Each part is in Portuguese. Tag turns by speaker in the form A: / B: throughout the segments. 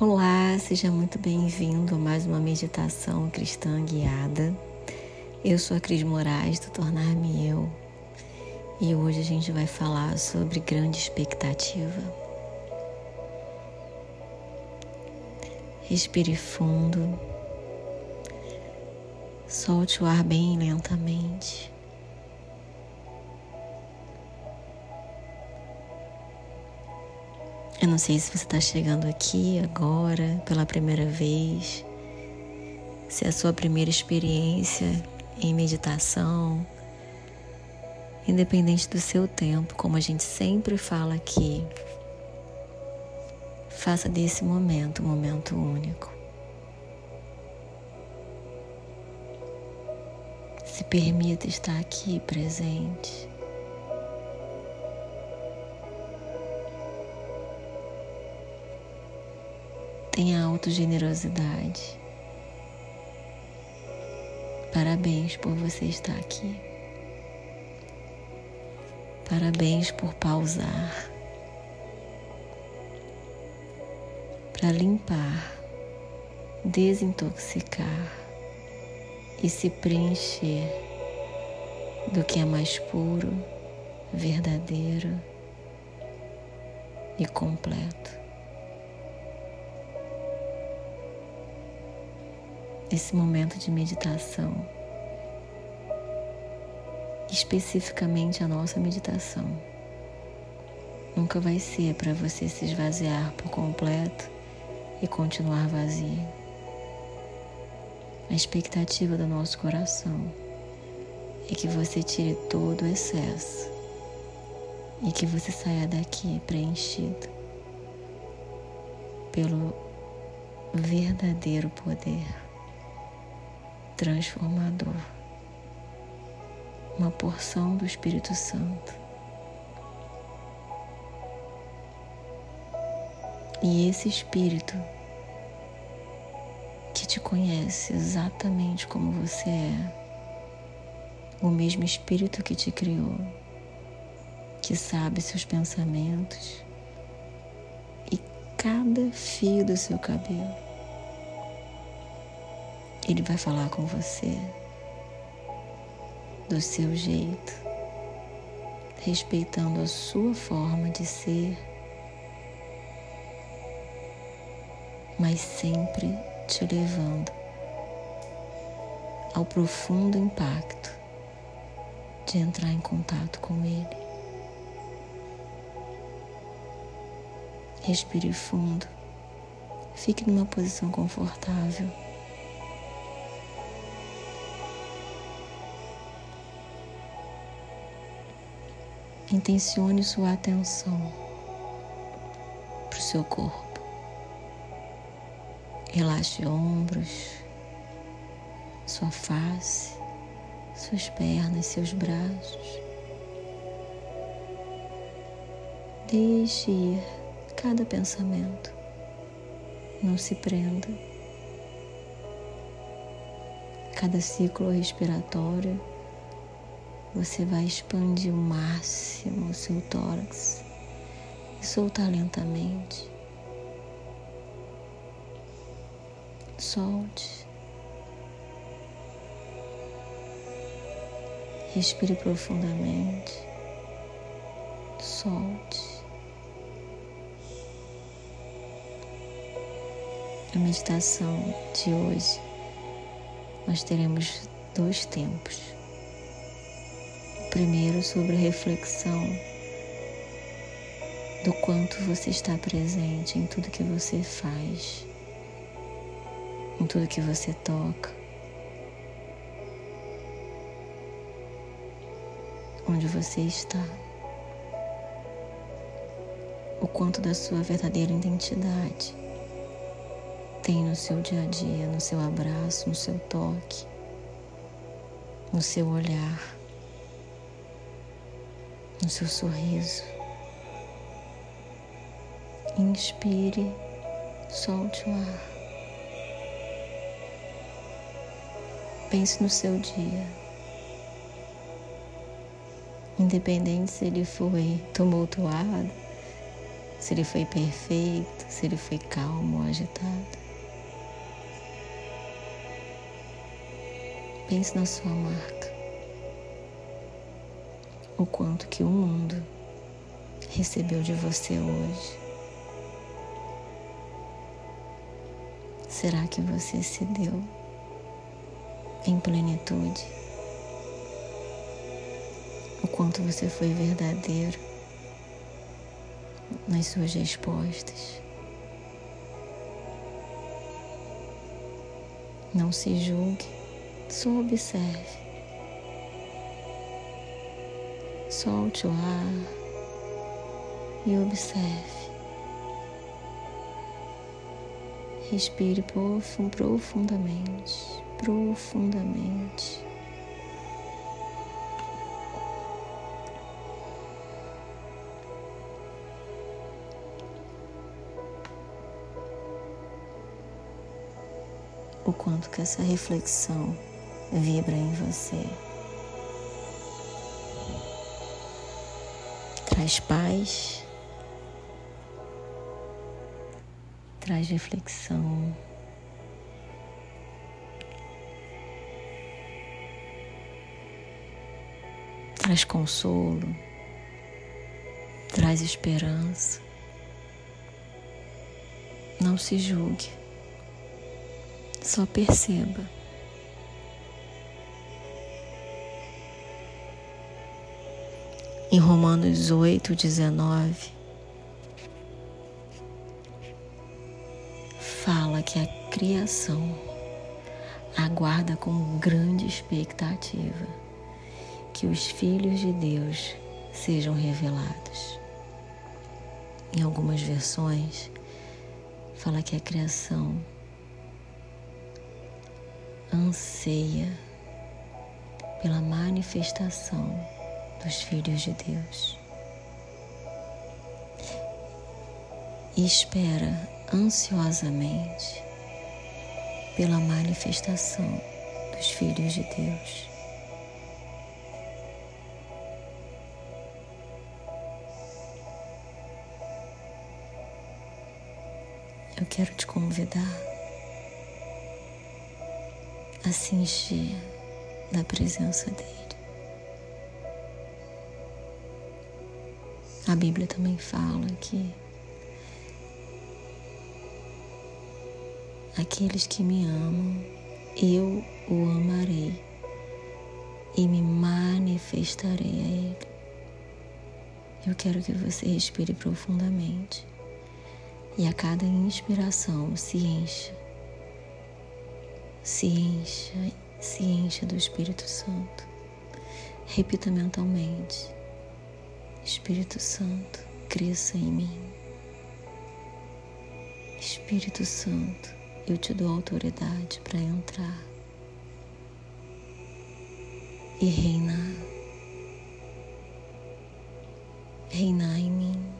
A: Olá, seja muito bem-vindo a mais uma meditação cristã guiada. Eu sou a Cris Moraes do Tornar-me Eu e hoje a gente vai falar sobre grande expectativa. Respire fundo, solte o ar bem lentamente. Eu não sei se você está chegando aqui agora pela primeira vez, se é a sua primeira experiência em meditação, independente do seu tempo, como a gente sempre fala aqui, faça desse momento um momento único. Se permita estar aqui presente. Tenha autogenerosidade. Parabéns por você estar aqui. Parabéns por pausar para limpar, desintoxicar e se preencher do que é mais puro, verdadeiro e completo. Esse momento de meditação, especificamente a nossa meditação, nunca vai ser para você se esvaziar por completo e continuar vazio. A expectativa do nosso coração é que você tire todo o excesso e que você saia daqui preenchido pelo verdadeiro poder transformador, uma porção do Espírito Santo. E esse Espírito que te conhece exatamente como você é, o mesmo Espírito que te criou, que sabe seus pensamentos e cada fio do seu cabelo ele vai falar com você do seu jeito, respeitando a sua forma de ser, mas sempre te levando ao profundo impacto de entrar em contato com Ele. Respire fundo, fique numa posição confortável. Intencione sua atenção para o seu corpo. Relaxe ombros, sua face, suas pernas, seus braços. Deixe ir cada pensamento. Não se prenda. Cada ciclo respiratório você vai expandir o máximo o seu tórax e soltar lentamente. Solte. Respire profundamente. Solte. A meditação de hoje nós teremos dois tempos primeiro sobre reflexão do quanto você está presente em tudo que você faz, em tudo que você toca, onde você está, o quanto da sua verdadeira identidade tem no seu dia a dia, no seu abraço, no seu toque, no seu olhar no seu sorriso. Inspire, solte o ar. Pense no seu dia. Independente se ele foi tumultuado, se ele foi perfeito, se ele foi calmo ou agitado. Pense na sua marca. O quanto que o mundo recebeu de você hoje. Será que você se deu em plenitude? O quanto você foi verdadeiro nas suas respostas? Não se julgue, só observe. Solte o ar e observe. Respire profundamente, profundamente. O quanto que essa reflexão vibra em você. Traz paz traz reflexão. Traz consolo, traz esperança. Não se julgue, só perceba. Em Romanos 8, 19, fala que a criação aguarda com grande expectativa que os filhos de Deus sejam revelados. Em algumas versões, fala que a criação anseia pela manifestação dos filhos de Deus. E espera ansiosamente pela manifestação dos filhos de Deus. Eu quero te convidar a se encher da presença dele. A Bíblia também fala que Aqueles que me amam, eu o amarei e me manifestarei a Ele. Eu quero que você respire profundamente e a cada inspiração se encha, se encha, se encha do Espírito Santo. Repita mentalmente: Espírito Santo, cresça em mim. Espírito Santo, eu te dou autoridade para entrar e reinar, reinar em mim,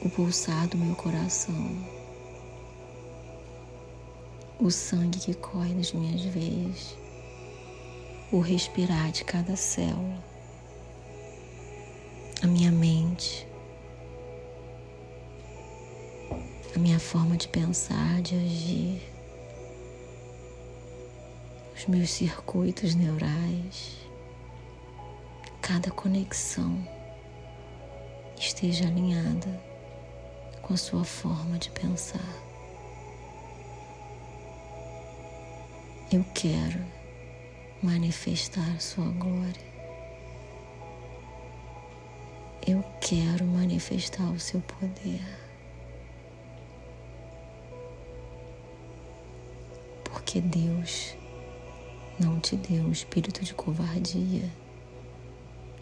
A: o pulsar do meu coração, o sangue que corre nas minhas veias, o respirar de cada célula, a minha mente a minha forma de pensar, de agir, os meus circuitos neurais, cada conexão esteja alinhada com a sua forma de pensar. Eu quero manifestar Sua glória. Eu quero manifestar o Seu poder. porque Deus não te deu um espírito de covardia,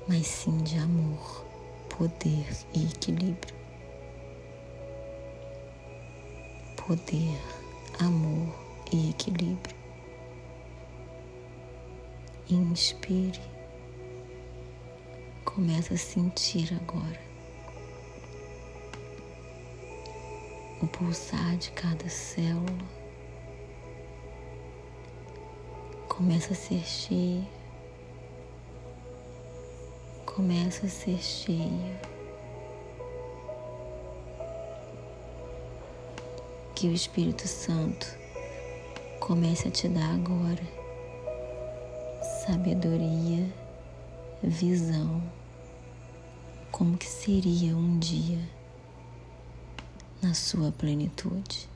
A: mas sim de amor, poder e equilíbrio. Poder, amor e equilíbrio. Inspire. Começa a sentir agora o pulsar de cada célula. Começa a ser cheia. Começa a ser cheia. Que o Espírito Santo comece a te dar agora sabedoria visão, como que seria um dia na sua plenitude.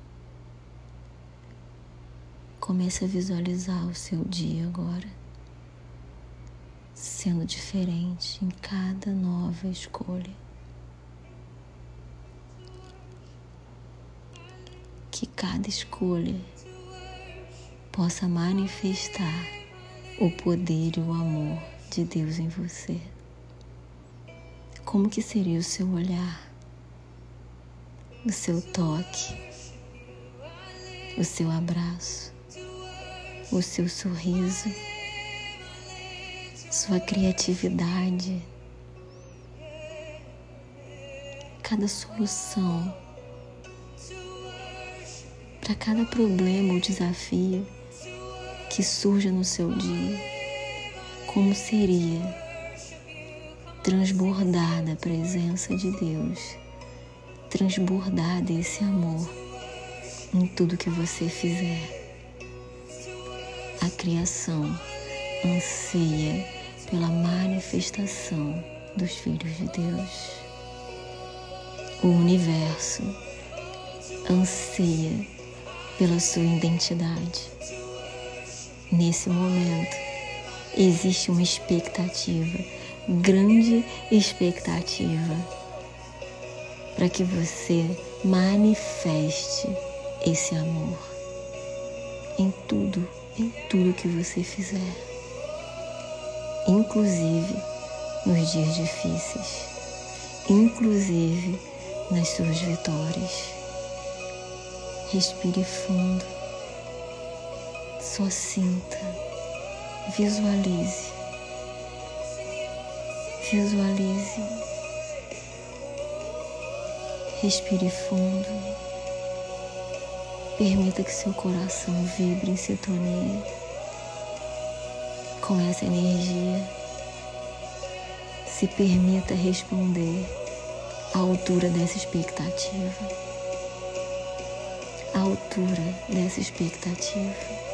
A: Comece a visualizar o seu dia agora, sendo diferente em cada nova escolha. Que cada escolha possa manifestar o poder e o amor de Deus em você. Como que seria o seu olhar, o seu toque, o seu abraço, o seu sorriso, sua criatividade, cada solução? Para cada problema ou desafio que surja no seu dia, como seria transbordar da presença de Deus, transbordar desse amor em tudo que você fizer. A criação anseia pela manifestação dos filhos de Deus. O universo anseia pela sua identidade. Nesse momento, existe uma expectativa, grande expectativa, para que você manifeste esse amor em tudo, em tudo que você fizer, inclusive nos dias difíceis, inclusive nas suas vitórias. Respire fundo. Só sinta, visualize, visualize, respire fundo, permita que seu coração vibre em sintonia com essa energia. Se permita responder à altura dessa expectativa, à altura dessa expectativa.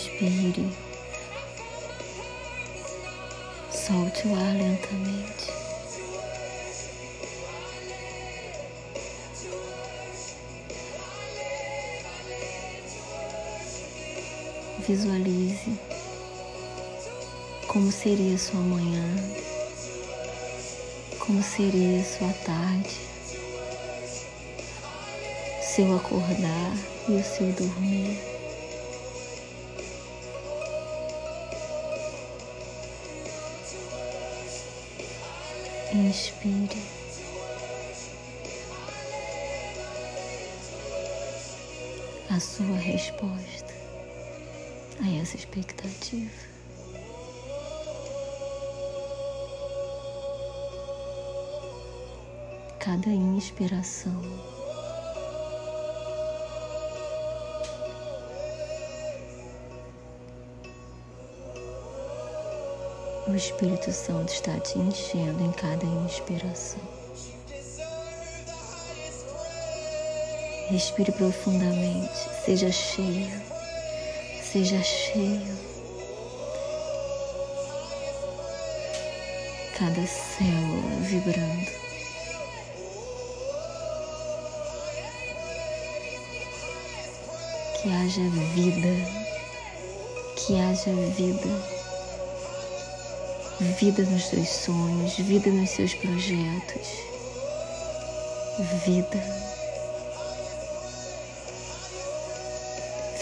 A: Inspire. Solte o ar lentamente. Visualize como seria sua manhã, como seria sua tarde, seu acordar e o seu dormir. Inspire. A sua resposta a essa expectativa. Cada inspiração O Espírito Santo está te enchendo em cada inspiração. Respire profundamente, seja cheio, seja cheio. Cada célula vibrando. Que haja vida, que haja vida vida nos seus sonhos, vida nos seus projetos, vida,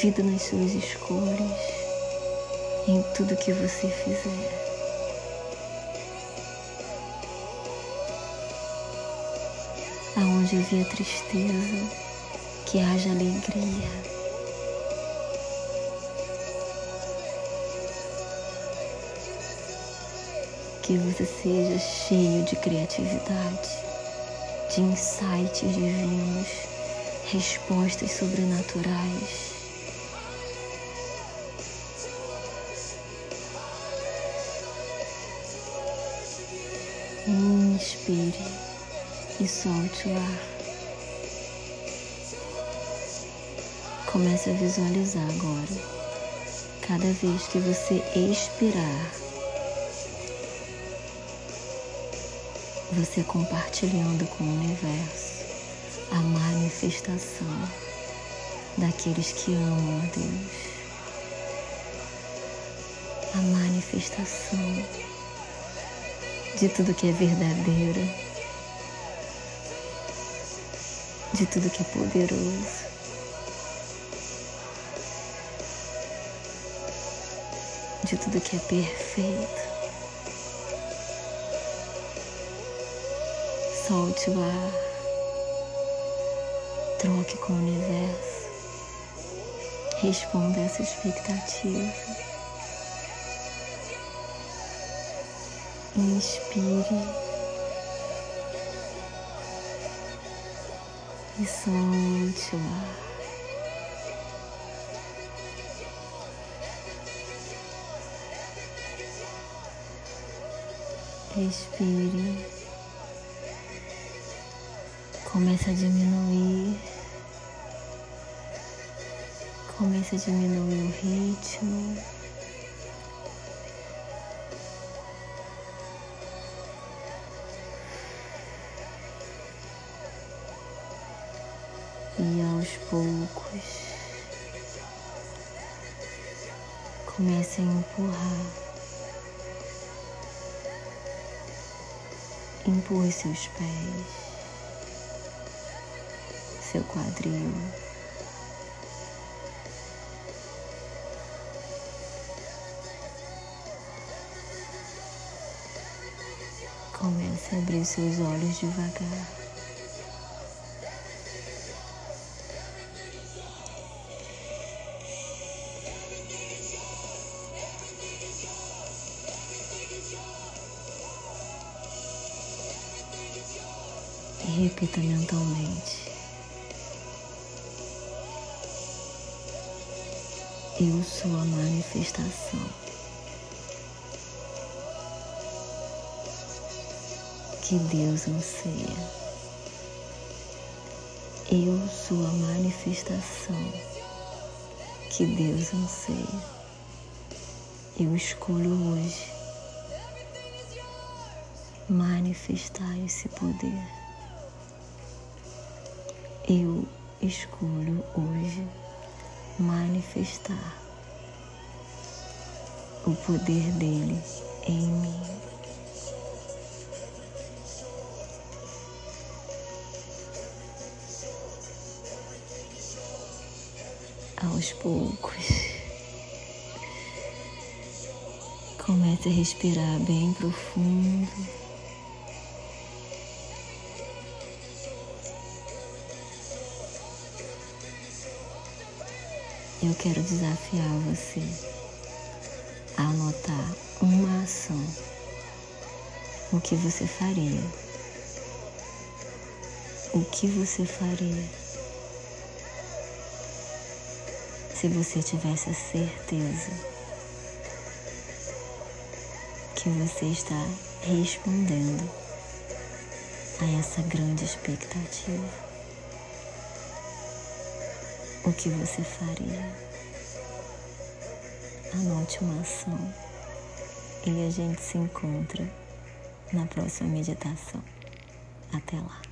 A: vida nas suas escolhas, em tudo que você fizer. Aonde havia tristeza, que haja alegria. Que você seja cheio de criatividade, de insights divinos, respostas sobrenaturais. Inspire e solte o ar. Comece a visualizar agora. Cada vez que você expirar, você compartilhando com o universo a manifestação daqueles que amam a Deus. A manifestação de tudo que é verdadeiro, de tudo que é poderoso. De tudo que é perfeito. Solte o ar, troque com o universo, responda essa expectativa. Inspire e solte o ar. Respire. Comece a diminuir. Comece a diminuir o ritmo. e aos poucos comece a empurrar. Empurre seus pés, seu quadril. Comece a abrir seus olhos devagar. e repita mentalmente. Eu sou a manifestação que Deus anseia. Eu sou a manifestação que Deus anseia. Eu escolho hoje manifestar esse poder. Eu escolho hoje manifestar o poder dele em mim. Aos poucos, comece a respirar bem profundo. Eu quero desafiar você a anotar uma ação, o que você faria, o que você faria se você tivesse a certeza que você está respondendo a essa grande expectativa o que você faria. Anote uma ação e a gente se encontra na próxima meditação. Até lá.